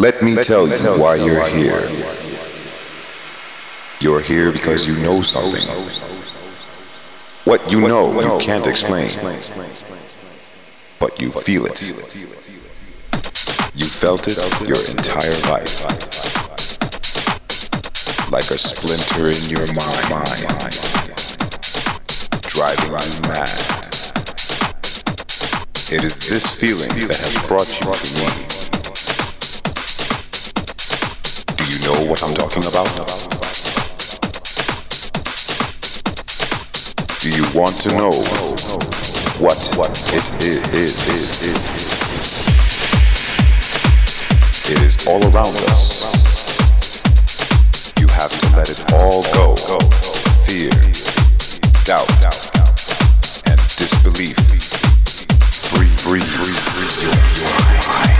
Let me tell you why you're here. You're here because you know something. What you know, you can't explain. But you feel it. You felt it your entire life. Like a splinter in your mind, driving you mad. It is this feeling that has brought you to me. Know what I'm talking about? Do you want to know what it is? It is all around us. You have to let it all go. Fear, doubt, and disbelief. Free, free, free, free your, your mind.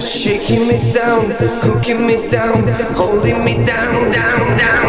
shaking me down, hooking me down, holding me down, down, down,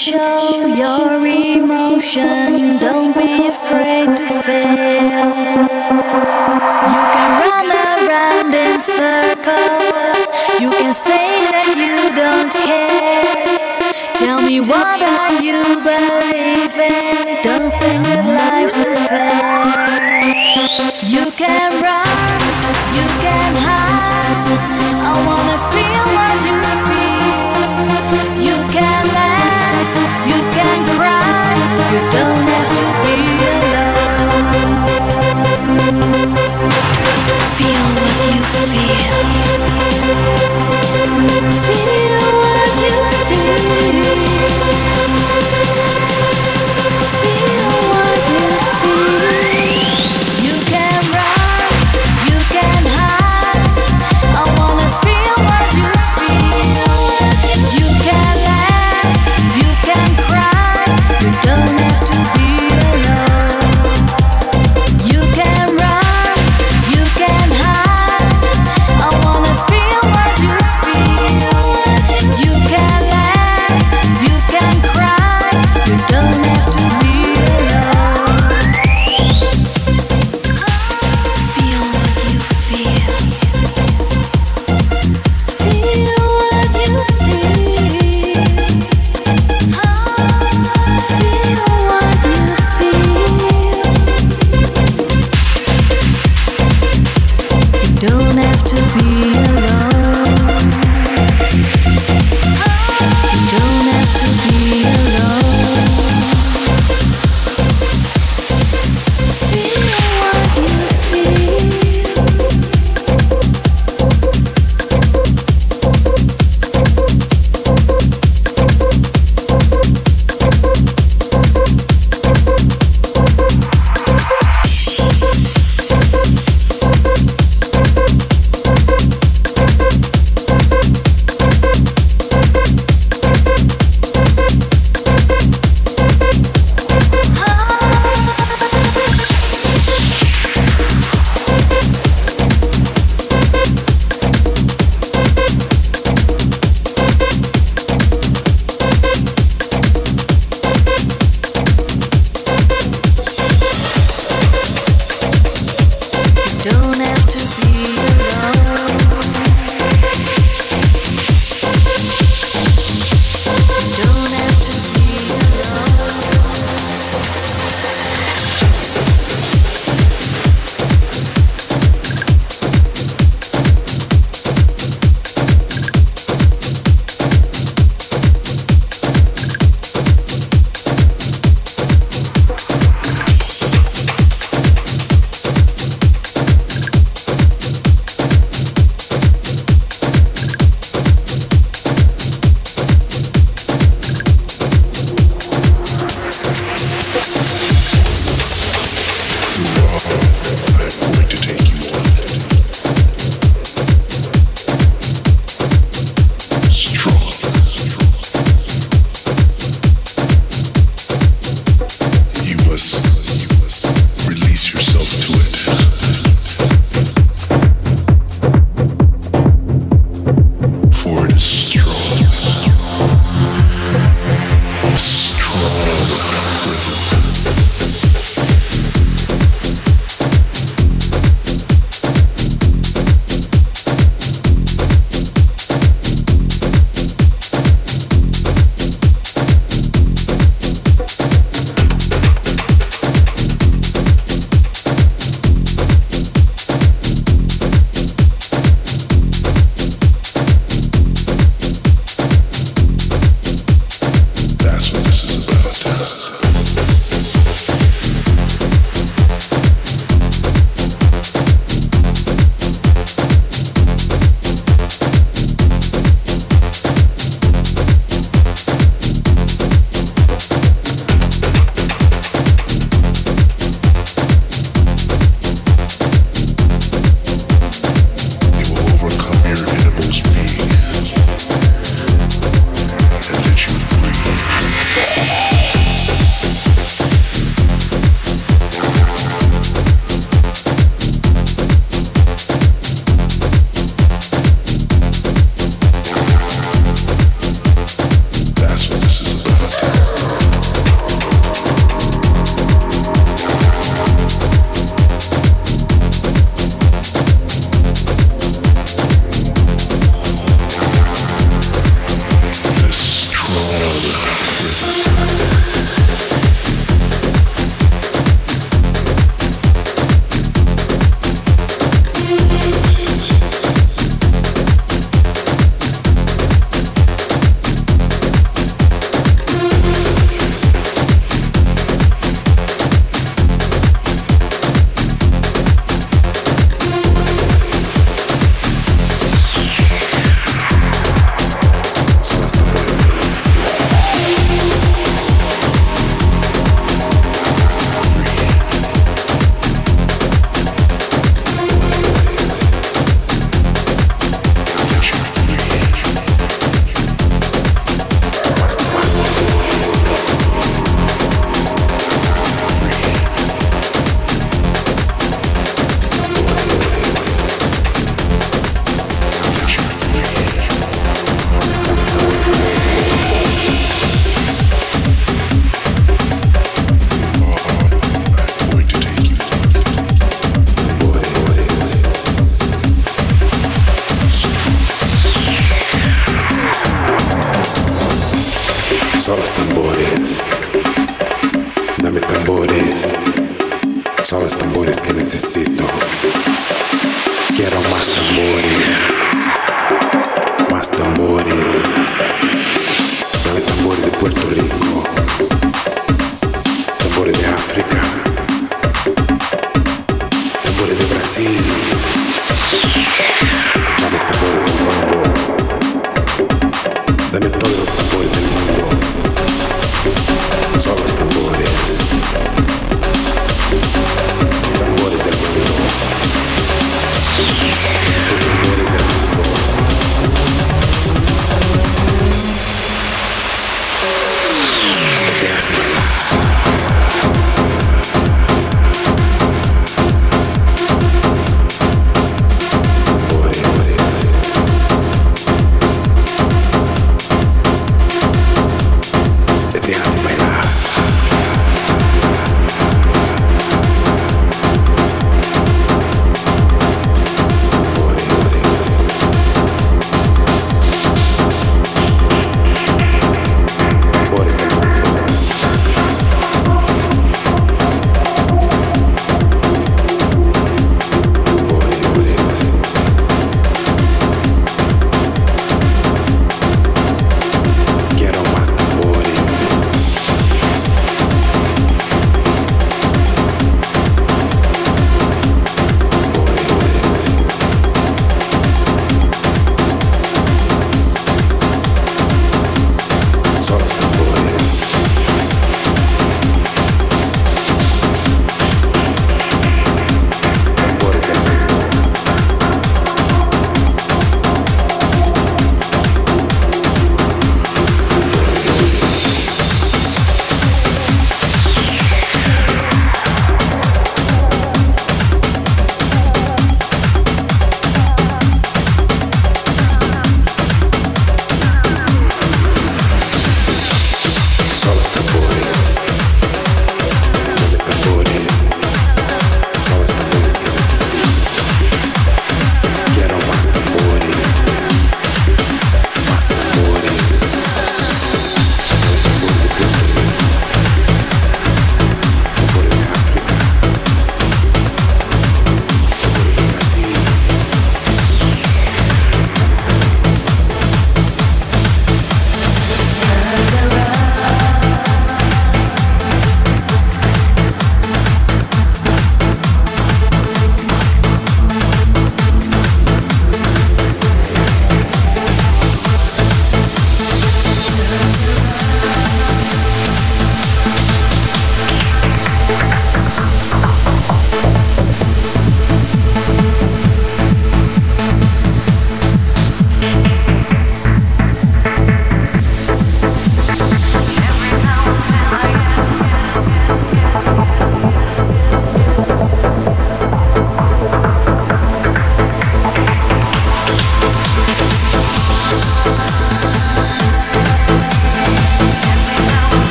show your emotion. Don't be afraid to fail. You can run around in circles. You can say that you don't care. Tell me what are you believing? Don't think that life's unfair. You can run,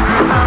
Bye.